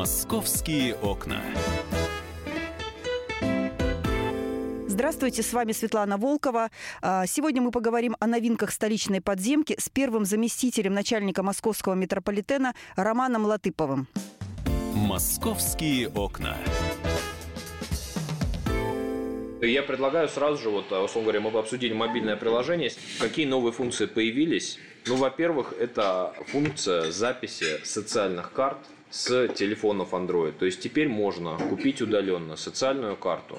Московские окна. Здравствуйте, с вами Светлана Волкова. А, сегодня мы поговорим о новинках столичной подземки с первым заместителем начальника московского метрополитена Романом Латыповым. Московские окна. Я предлагаю сразу же, вот, условно говоря, мы бы обсудили мобильное приложение. Какие новые функции появились? Ну, во-первых, это функция записи социальных карт с телефонов Android. То есть теперь можно купить удаленно социальную карту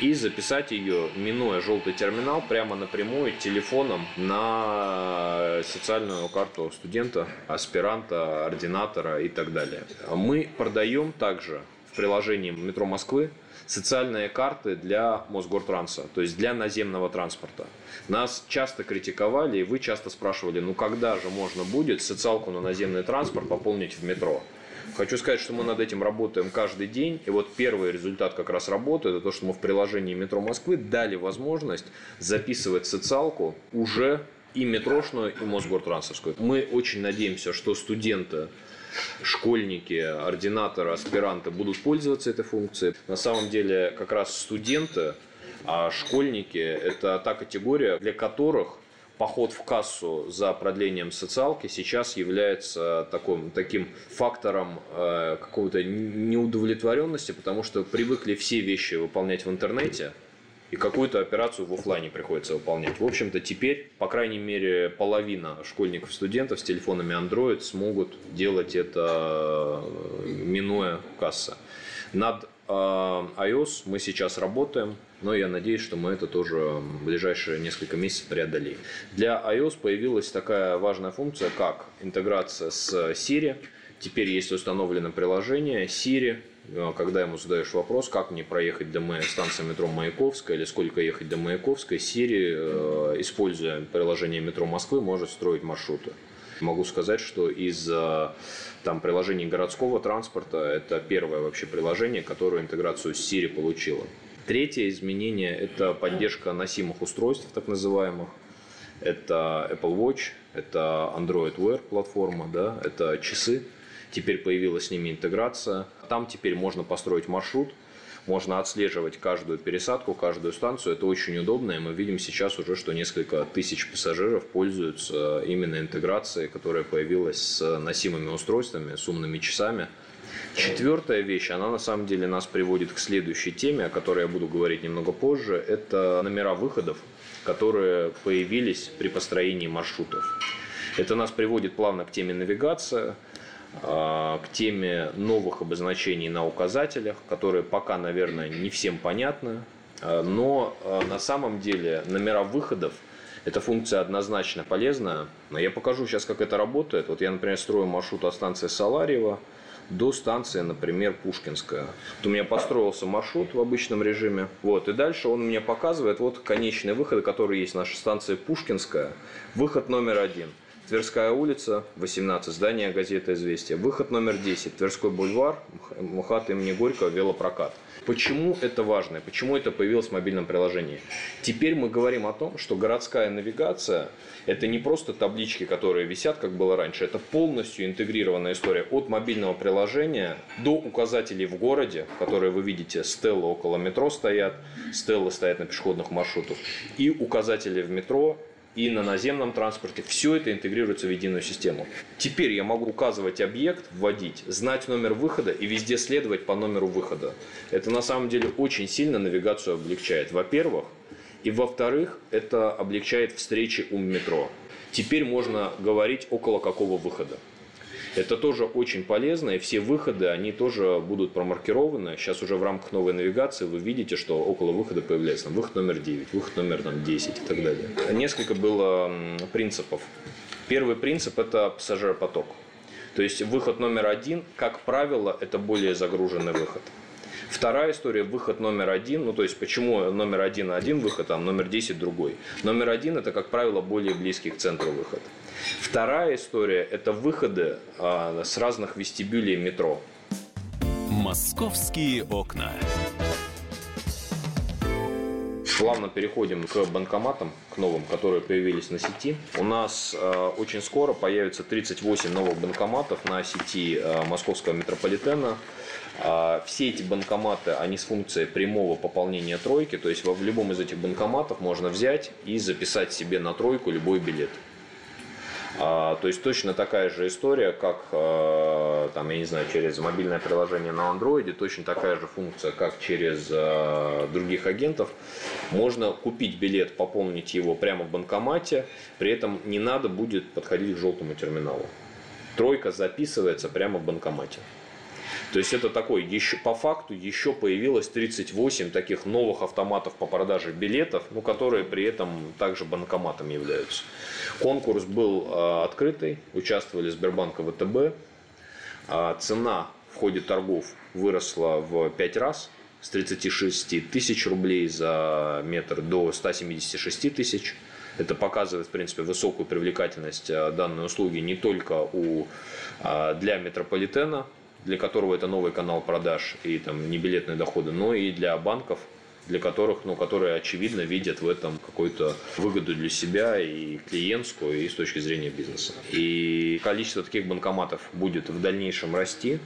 и записать ее, минуя желтый терминал, прямо напрямую телефоном на социальную карту студента, аспиранта, ординатора и так далее. Мы продаем также в приложении «Метро Москвы» социальные карты для Мосгортранса, то есть для наземного транспорта. Нас часто критиковали, и вы часто спрашивали, ну когда же можно будет социалку на наземный транспорт пополнить в метро? Хочу сказать, что мы над этим работаем каждый день. И вот первый результат как раз работы, это то, что мы в приложении «Метро Москвы» дали возможность записывать социалку уже и метрошную, и Мосгортрансовскую. Мы очень надеемся, что студенты школьники, ординаторы, аспиранты будут пользоваться этой функцией. На самом деле как раз студенты, а школьники – это та категория, для которых поход в кассу за продлением социалки сейчас является таким, таким фактором э, какой-то неудовлетворенности, потому что привыкли все вещи выполнять в интернете, и какую-то операцию в офлайне приходится выполнять. В общем-то, теперь, по крайней мере, половина школьников, студентов с телефонами Android смогут делать это, э, минуя касса. Над iOS мы сейчас работаем, но я надеюсь, что мы это тоже в ближайшие несколько месяцев преодолеем. Для iOS появилась такая важная функция, как интеграция с Siri. Теперь есть установлено приложение Siri, Э, когда ему задаешь вопрос, как мне проехать до станции метро Маяковская или сколько ехать до Маяковской, Siri, э, используя приложение метро Москвы, может строить маршруты. Могу сказать, что из э, там, приложений городского транспорта это первое вообще приложение, которое интеграцию с Siri получило. Третье изменение – это поддержка носимых устройств, так называемых. Это Apple Watch, это Android Wear платформа, да, это часы, Теперь появилась с ними интеграция. Там теперь можно построить маршрут, можно отслеживать каждую пересадку, каждую станцию. Это очень удобно, и мы видим сейчас уже, что несколько тысяч пассажиров пользуются именно интеграцией, которая появилась с носимыми устройствами, с умными часами. Четвертая вещь, она на самом деле нас приводит к следующей теме, о которой я буду говорить немного позже. Это номера выходов, которые появились при построении маршрутов. Это нас приводит плавно к теме навигация – к теме новых обозначений на указателях, которые пока, наверное, не всем понятны. А, но а, на самом деле номера выходов эта функция однозначно полезная. Но я покажу сейчас, как это работает. Вот я, например, строю маршрут от станции Саларьева до станции, например, Пушкинская. Вот у меня построился маршрут в обычном режиме. Вот, и дальше он мне показывает вот конечный выход, который есть наша станция Пушкинская. Выход номер один – Тверская улица, 18, здание газеты «Известия». Выход номер 10, Тверской бульвар, МХАТ имени Горького, велопрокат. Почему это важно? Почему это появилось в мобильном приложении? Теперь мы говорим о том, что городская навигация – это не просто таблички, которые висят, как было раньше. Это полностью интегрированная история от мобильного приложения до указателей в городе, которые вы видите, стеллы около метро стоят, стеллы стоят на пешеходных маршрутах, и указатели в метро, и на наземном транспорте. Все это интегрируется в единую систему. Теперь я могу указывать объект, вводить, знать номер выхода и везде следовать по номеру выхода. Это на самом деле очень сильно навигацию облегчает. Во-первых, и во-вторых, это облегчает встречи у метро. Теперь можно говорить около какого выхода. Это тоже очень полезно, и все выходы, они тоже будут промаркированы. Сейчас уже в рамках новой навигации вы видите, что около выхода появляется там, выход номер 9, выход номер там, 10 и так далее. Несколько было принципов. Первый принцип – это пассажиропоток. То есть выход номер один, как правило, это более загруженный выход. Вторая история – выход номер один. Ну, то есть, почему номер один один выход, а номер 10 другой. Номер один – это, как правило, более близкий к центру выход. Вторая история – это выходы а, с разных вестибюлей метро. Московские окна. Плавно переходим к банкоматам, к новым, которые появились на сети. У нас э, очень скоро появится 38 новых банкоматов на сети э, московского метрополитена. Э, все эти банкоматы, они с функцией прямого пополнения тройки, то есть в любом из этих банкоматов можно взять и записать себе на тройку любой билет. А, то есть точно такая же история, как а, там, я не знаю, через мобильное приложение на андроиде, точно такая же функция, как через а, других агентов. Можно купить билет, пополнить его прямо в банкомате, при этом не надо будет подходить к желтому терминалу. Тройка записывается прямо в банкомате. То есть это такой, еще, по факту еще появилось 38 таких новых автоматов по продаже билетов, ну, которые при этом также банкоматом являются. Конкурс был э, открытый, участвовали Сбербанк и ВТБ. Э, цена в ходе торгов выросла в 5 раз с 36 тысяч рублей за метр до 176 тысяч. Это показывает, в принципе, высокую привлекательность э, данной услуги не только у, для метрополитена, для которого это новый канал продаж и там не билетные доходы, но и для банков, для которых, ну, которые очевидно видят в этом какую-то выгоду для себя и клиентскую, и с точки зрения бизнеса. И количество таких банкоматов будет в дальнейшем расти.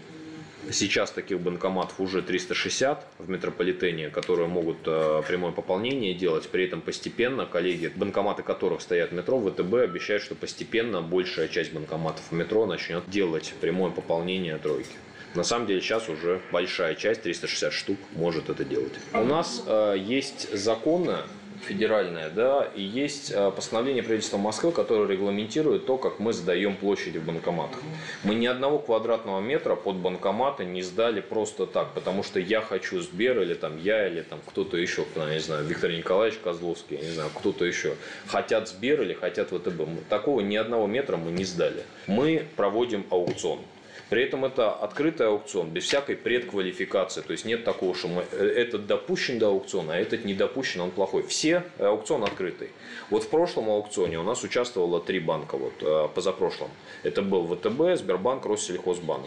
Сейчас таких банкоматов уже 360 в метрополитене, которые могут э, прямое пополнение делать. При этом постепенно коллеги, банкоматы которых стоят в метро, ВТБ обещают, что постепенно большая часть банкоматов в метро начнет делать прямое пополнение тройки. На самом деле сейчас уже большая часть, 360 штук, может это делать. У нас э, есть законы, федеральное, да, и есть э, постановление правительства Москвы, которое регламентирует то, как мы сдаем площади в банкоматах. Мы ни одного квадратного метра под банкоматы не сдали просто так, потому что я хочу Сбер, или там я, или там кто-то еще, я не знаю, Виктор Николаевич Козловский, я не знаю, кто-то еще, хотят Сбер или хотят ВТБ. Такого ни одного метра мы не сдали. Мы проводим аукцион. При этом это открытый аукцион, без всякой предквалификации. То есть нет такого, что мы, э, этот допущен до аукциона, а этот не допущен, он плохой. Все э, аукцион открытый. Вот в прошлом аукционе у нас участвовало три банка, вот э, позапрошлом. Это был ВТБ, Сбербанк, Россельхозбанк.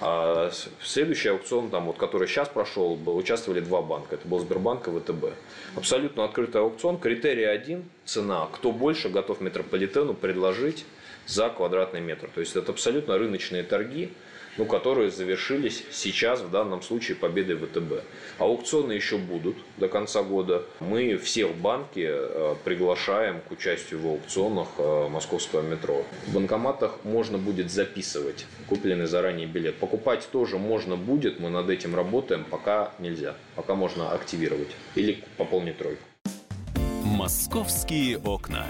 А следующий аукцион, там, вот, который сейчас прошел, участвовали два банка. Это был Сбербанк и ВТБ. Абсолютно открытый аукцион. Критерий один – цена. Кто больше готов метрополитену предложить за квадратный метр. То есть это абсолютно рыночные торги, ну, которые завершились сейчас, в данном случае, победой ВТБ. Аукционы еще будут до конца года. Мы всех банки э, приглашаем к участию в аукционах э, московского метро. В банкоматах можно будет записывать купленный заранее билет. Покупать тоже можно будет, мы над этим работаем, пока нельзя. Пока можно активировать или пополнить тройку. Московские окна.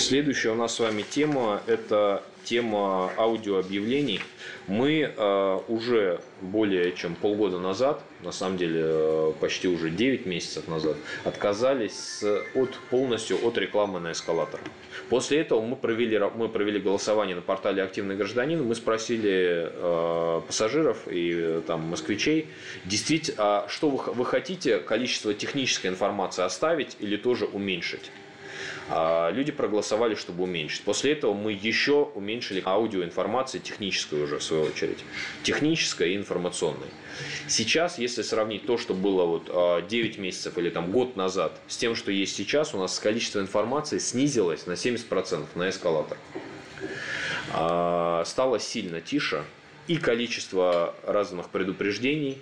Следующая у нас с вами тема – это тема аудиообъявлений. Мы э, уже более чем полгода назад, на самом деле э, почти уже 9 месяцев назад, отказались от, полностью от рекламы на эскалатор. После этого мы провели, мы провели голосование на портале «Активный гражданин». Мы спросили э, пассажиров и э, там, москвичей, действительно, а что вы, вы хотите количество технической информации оставить или тоже уменьшить? А люди проголосовали, чтобы уменьшить. После этого мы еще уменьшили аудиоинформацию техническую уже, в свою очередь. Технической и информационной. Сейчас, если сравнить то, что было вот 9 а, месяцев или там год назад, с тем, что есть сейчас, у нас количество информации снизилось на 70% на эскалатор. А, стало сильно тише, и количество разных предупреждений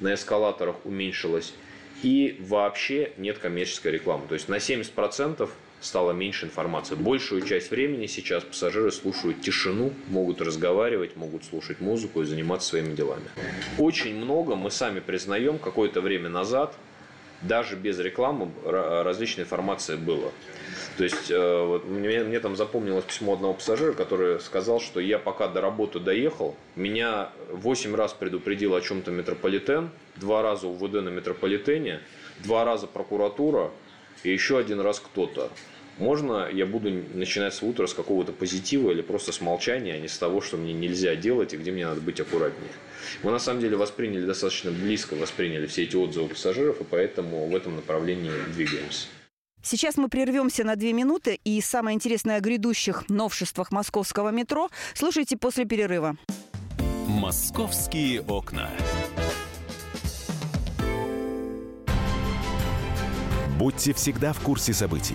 на эскалаторах уменьшилось, и вообще нет коммерческой рекламы. То есть на 70% стало меньше информации. Большую часть времени сейчас пассажиры слушают тишину, могут разговаривать, могут слушать музыку и заниматься своими делами. Очень много мы сами признаем, какое-то время назад, даже без рекламы различной информации было. То есть э, вот мне, мне там запомнилось письмо одного пассажира, который сказал, что я пока до работы доехал, меня 8 раз предупредил о чем-то метрополитен, два раза УВД на метрополитене, два раза прокуратура и еще один раз кто-то. Можно я буду начинать свое утро с какого-то позитива или просто с молчания, а не с того, что мне нельзя делать и где мне надо быть аккуратнее. Мы на самом деле восприняли достаточно близко, восприняли все эти отзывы пассажиров, и поэтому в этом направлении двигаемся. Сейчас мы прервемся на две минуты, и самое интересное о грядущих новшествах московского метро слушайте после перерыва. «Московские окна». Будьте всегда в курсе событий.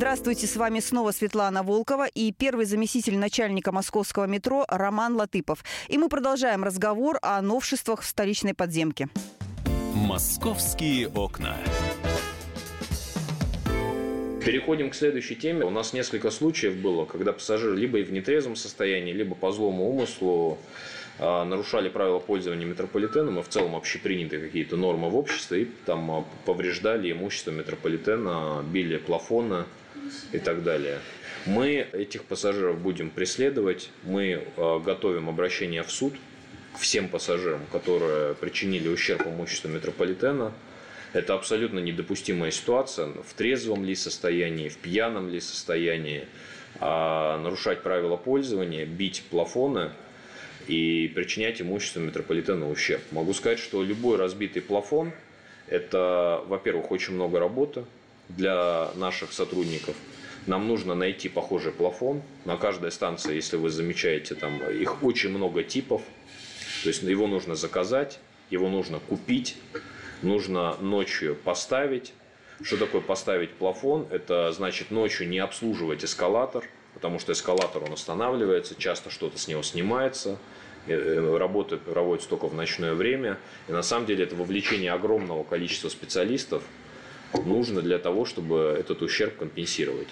Здравствуйте, с вами снова Светлана Волкова и первый заместитель начальника московского метро Роман Латыпов. И мы продолжаем разговор о новшествах в столичной подземке. «Московские окна». Переходим к следующей теме. У нас несколько случаев было, когда пассажиры либо в нетрезвом состоянии, либо по злому умыслу а, нарушали правила пользования метрополитеном и в целом общепринятые какие-то нормы в обществе и там а, повреждали имущество метрополитена, били плафоны и так далее. Мы этих пассажиров будем преследовать, мы а, готовим обращение в суд всем пассажирам, которые причинили ущерб имуществу метрополитена – это абсолютно недопустимая ситуация в трезвом ли состоянии, в пьяном ли состоянии. А нарушать правила пользования, бить плафоны и причинять имуществу метрополитена ущерб. Могу сказать, что любой разбитый плафон – это, во-первых, очень много работы для наших сотрудников. Нам нужно найти похожий плафон. На каждой станции, если вы замечаете, там их очень много типов. То есть его нужно заказать, его нужно купить, нужно ночью поставить. Что такое поставить плафон? Это значит ночью не обслуживать эскалатор, потому что эскалатор он останавливается, часто что-то с него снимается, э, э, работы проводятся только в ночное время. И на самом деле это вовлечение огромного количества специалистов нужно для того, чтобы этот ущерб компенсировать.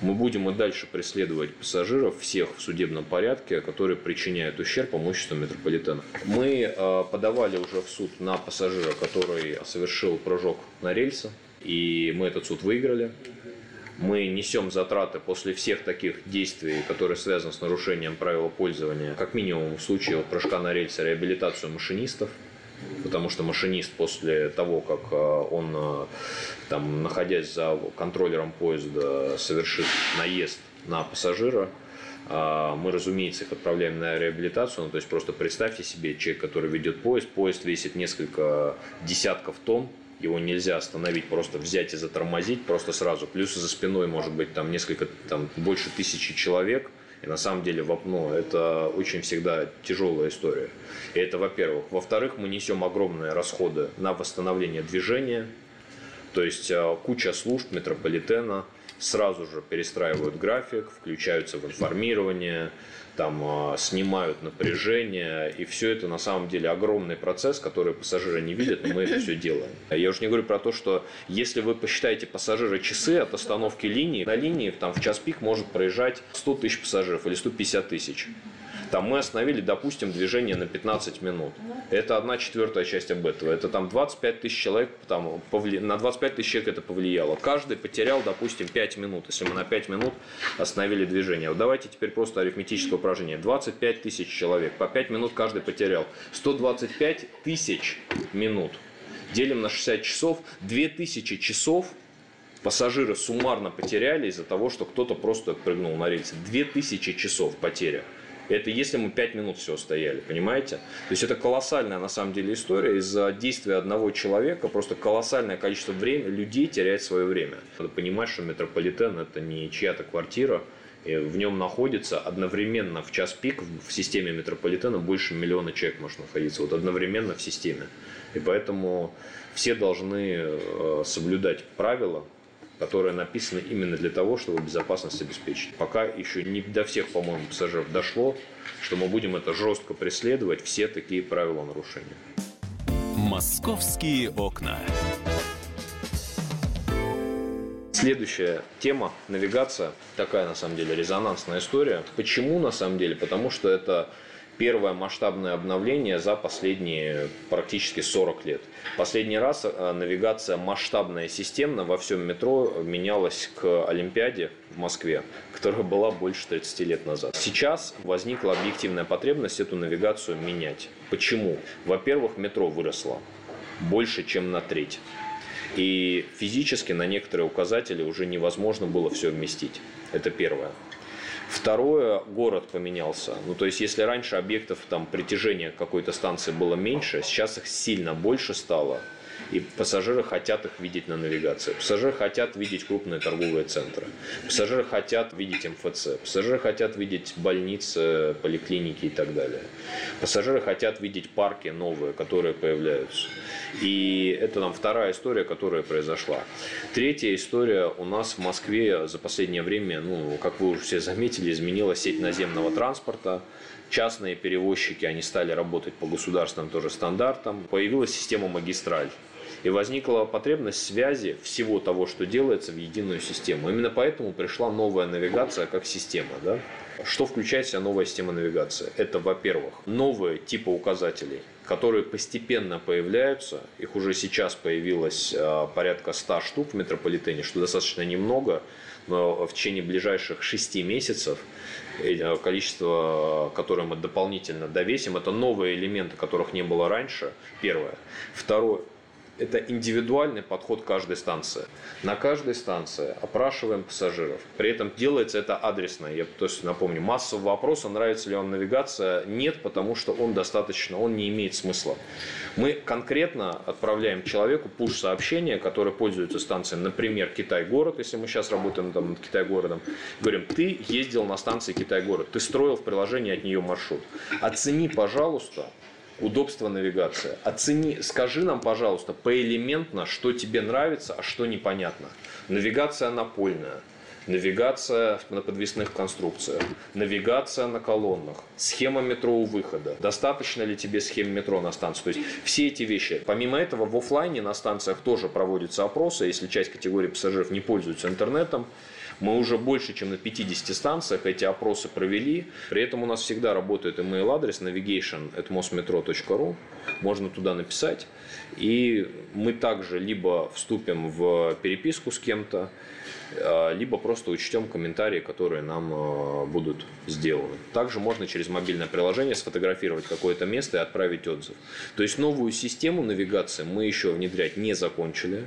Мы будем и дальше преследовать пассажиров всех в судебном порядке, которые причиняют ущерб имуществу метрополитена. Мы э, подавали уже в суд на пассажира, который совершил прыжок на рельсы, и мы этот суд выиграли. Мы несем затраты после всех таких действий, которые связаны с нарушением правил пользования, как минимум в случае прыжка на рельсы, реабилитацию машинистов – потому что машинист после того, как э, он, э, там, находясь за контроллером поезда, совершит наезд на пассажира, э, мы, разумеется, их отправляем на реабилитацию. Ну, то есть просто представьте себе человек, который ведет поезд. Поезд весит несколько десятков тонн. Его нельзя остановить, просто взять и затормозить просто сразу. Плюс за спиной может быть там несколько, там больше тысячи человек – и на самом деле ну, это очень всегда тяжелая история. И это, во-первых. Во-вторых, мы несем огромные расходы на восстановление движения. То есть э, куча служб метрополитена сразу же перестраивают график, включаются в информирование, там э, снимают напряжение, и все это на самом деле огромный процесс, который пассажиры не видят, но мы это все делаем. Я уже не говорю про то, что если вы посчитаете пассажиры часы от остановки линии, на линии там в час пик может проезжать 100 тысяч пассажиров или 150 тысяч. Там мы остановили, допустим, движение на 15 минут. Это одна четвертая часть об этого. Это там 25 тысяч человек, там, повли... на 25 тысяч человек это повлияло. Каждый потерял, допустим, 5 минут. Если мы на 5 минут остановили движение. Вот давайте теперь просто арифметическое упражнение. 25 тысяч человек. По 5 минут каждый потерял. 125 тысяч минут. Делим на 60 часов. 2000 часов пассажиры суммарно потеряли из-за того, что кто-то просто прыгнул на рельсы. 2000 часов потеря. Это если мы 5 минут все стояли, понимаете? То есть это колоссальная на самом деле история. Из-за действия одного человека просто колоссальное количество времени, людей теряет свое время. Надо понимать, что метрополитен это не чья-то квартира, в нем находится одновременно в час пик в системе метрополитена больше миллиона человек может находиться. Вот одновременно в системе. И поэтому все должны э, соблюдать правила, которые написаны именно для того, чтобы безопасность обеспечить. Пока еще не до всех, по-моему, пассажиров дошло, что мы будем это жестко преследовать, все такие правила нарушения. Московские окна. Следующая тема – навигация. Такая, на самом деле, резонансная история. Почему, на самом деле? Потому что это первое масштабное обновление за последние практически 40 лет. Последний раз э, навигация масштабная системно во всем метро менялась к Олимпиаде в Москве, которая была больше 30 лет назад. Сейчас возникла объективная потребность эту навигацию менять. Почему? Во-первых, метро выросло больше, чем на треть. И физически на некоторые указатели уже невозможно было все вместить. Это первое. Второе, город поменялся. Ну, то есть, если раньше объектов там притяжения какой-то станции было меньше, сейчас их сильно больше стало – и пассажиры хотят их видеть на навигации. Пассажиры хотят видеть крупные торговые центры. Пассажиры хотят видеть МФЦ. Пассажиры хотят видеть больницы, поликлиники и так далее. Пассажиры хотят видеть парки новые, которые появляются. И это нам вторая история, которая произошла. Третья история у нас в Москве за последнее время, ну, как вы уже все заметили, изменилась сеть наземного транспорта частные перевозчики, они стали работать по государственным тоже стандартам. Появилась система магистраль. И возникла потребность связи всего того, что делается в единую систему. Именно поэтому пришла новая навигация как система. Да? Что включает в себя новая система навигации? Это, во-первых, новые типы указателей, которые постепенно появляются. Их уже сейчас появилось а, порядка 100 штук в метрополитене, что достаточно немного, но в течение ближайших 6 месяцев э, количество, которое мы дополнительно довесим, это новые элементы, которых не было раньше, первое. Второе, это индивидуальный подход каждой станции. На каждой станции опрашиваем пассажиров. При этом делается это адресно. Я то есть, напомню, массового вопроса, нравится ли вам навигация, нет, потому что он достаточно, он не имеет смысла. Мы конкретно отправляем человеку пуш-сообщение, которое пользуется станцией, например, Китай-город, если мы сейчас работаем там над Китай-городом, говорим, ты ездил на станции Китай-город, ты строил в приложении от нее маршрут. Оцени, пожалуйста, удобство навигации. Оцени, скажи нам, пожалуйста, поэлементно, что тебе нравится, а что непонятно. Навигация напольная, навигация на подвесных конструкциях, навигация на колоннах, схема метро у выхода. Достаточно ли тебе схем метро на станции? То есть все эти вещи. Помимо этого, в офлайне на станциях тоже проводятся опросы, если часть категории пассажиров не пользуются интернетом. Мы уже больше, чем на 50 станциях эти опросы провели. При этом у нас всегда работает email адрес navigation.mosmetro.ru. Можно туда написать. И мы также либо вступим в переписку с кем-то, а, либо просто учтем комментарии, которые нам а, будут сделаны. Также можно через мобильное приложение сфотографировать какое-то место и отправить отзыв. То есть новую систему навигации мы еще внедрять не закончили.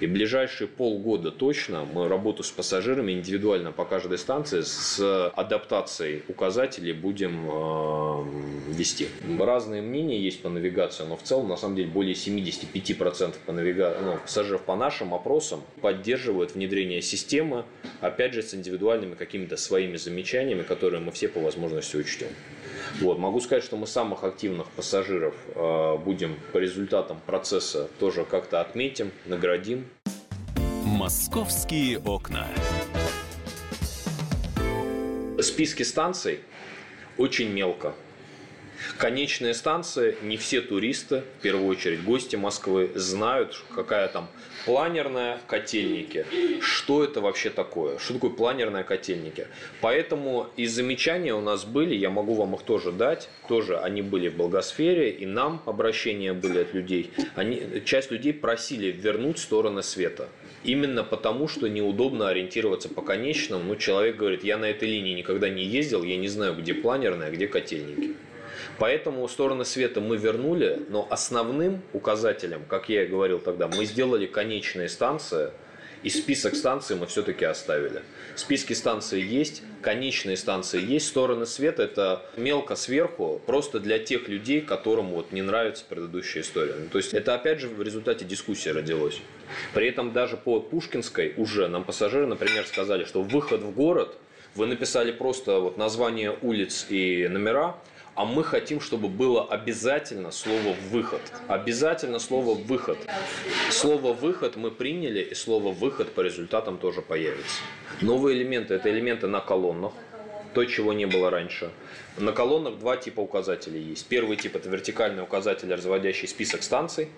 И ближайшие полгода точно мы работу с пассажирами индивидуально по каждой станции с адаптацией указателей будем э, вести. Разные мнения есть по навигации, но в целом на самом деле более 75% по навига... ну, пассажиров по нашим опросам поддерживают внедрение системы, опять же с индивидуальными какими-то своими замечаниями, которые мы все по возможности учтем. Вот. Могу сказать, что мы самых активных пассажиров э, будем по результатам процесса тоже как-то отметим, наградим. Московские окна. Списки станций очень мелко. Конечные станции, не все туристы, в первую очередь гости Москвы, знают, какая там планерная котельники. Что это вообще такое? Что такое планерная котельники? Поэтому и замечания у нас были, я могу вам их тоже дать. Тоже они были в благосфере, и нам обращения были от людей. Они, часть людей просили вернуть стороны света. Именно потому, что неудобно ориентироваться по конечным. Ну, человек говорит, я на этой линии никогда не ездил, я не знаю, где планерная, где котельники. Поэтому стороны света мы вернули, но основным указателем, как я и говорил тогда, мы сделали конечные станции, и список станций мы все-таки оставили. Списки станций есть, конечные станции есть, стороны света это мелко сверху, просто для тех людей, которым вот не нравится предыдущая история. Ну, то есть это опять же в результате дискуссии родилось. При этом даже по Пушкинской уже нам пассажиры, например, сказали, что выход в город, вы написали просто вот название улиц и номера, а мы хотим, чтобы было обязательно слово «выход». Обязательно слово «выход». Слово «выход» мы приняли, и слово «выход» по результатам тоже появится. Новые элементы – это элементы на колоннах, то, чего не было раньше. На колоннах два типа указателей есть. Первый тип – это вертикальный указатель, разводящий список станций.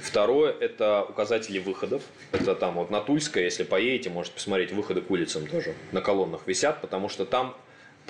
Второе – это указатели выходов. Это там вот на Тульской, если поедете, можете посмотреть, выходы к улицам тоже на колоннах висят, потому что там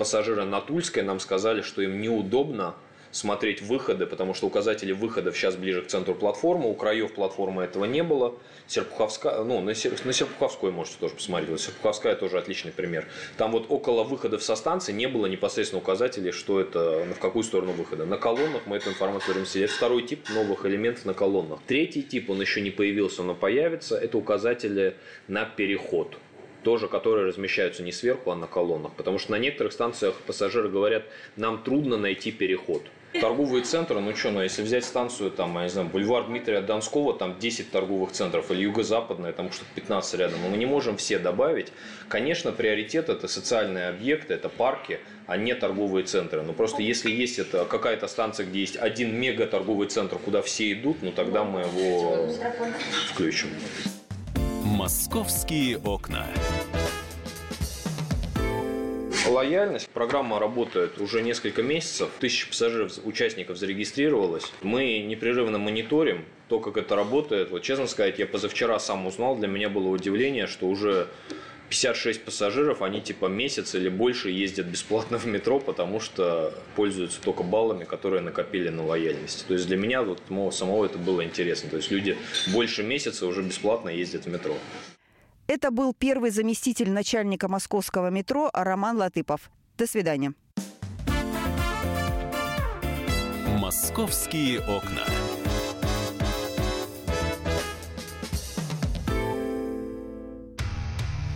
пассажиры на Тульской нам сказали, что им неудобно смотреть выходы, потому что указатели выходов сейчас ближе к центру платформы, у краев платформы этого не было. Серпуховская, ну, на, Сер, на Серпуховской можете тоже посмотреть. Серпуховская тоже отличный пример. Там вот около выходов со станции не было непосредственно указателей, что это, в какую сторону выхода. На колоннах мы эту информацию сидеть. Это второй тип новых элементов на колоннах. Третий тип, он еще не появился, но появится, это указатели на переход тоже, которые размещаются не сверху, а на колоннах. Потому что на некоторых станциях пассажиры говорят, нам трудно найти переход. Торговые центры, ну что, ну если взять станцию, там, я не знаю, бульвар Дмитрия Донского, там 10 торговых центров, или юго-западная, там что-то 15 рядом, мы не можем все добавить. Конечно, приоритет это социальные объекты, это парки, а не торговые центры. Но просто если есть это какая-то станция, где есть один мега торговый центр, куда все идут, ну тогда мы его включим. Московские окна. Лояльность. Программа работает уже несколько месяцев. Тысяча пассажиров, участников зарегистрировалось. Мы непрерывно мониторим то, как это работает. Вот честно сказать, я позавчера сам узнал, для меня было удивление, что уже 56 пассажиров, они типа месяц или больше ездят бесплатно в метро, потому что пользуются только баллами, которые накопили на лояльности. То есть для меня вот самого это было интересно. То есть люди больше месяца уже бесплатно ездят в метро. Это был первый заместитель начальника московского метро Роман Латыпов. До свидания. Московские окна.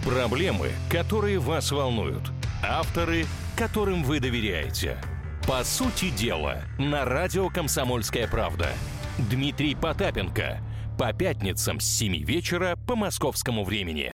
Проблемы, которые вас волнуют. Авторы, которым вы доверяете. По сути дела, на радио «Комсомольская правда». Дмитрий Потапенко. По пятницам с 7 вечера по московскому времени.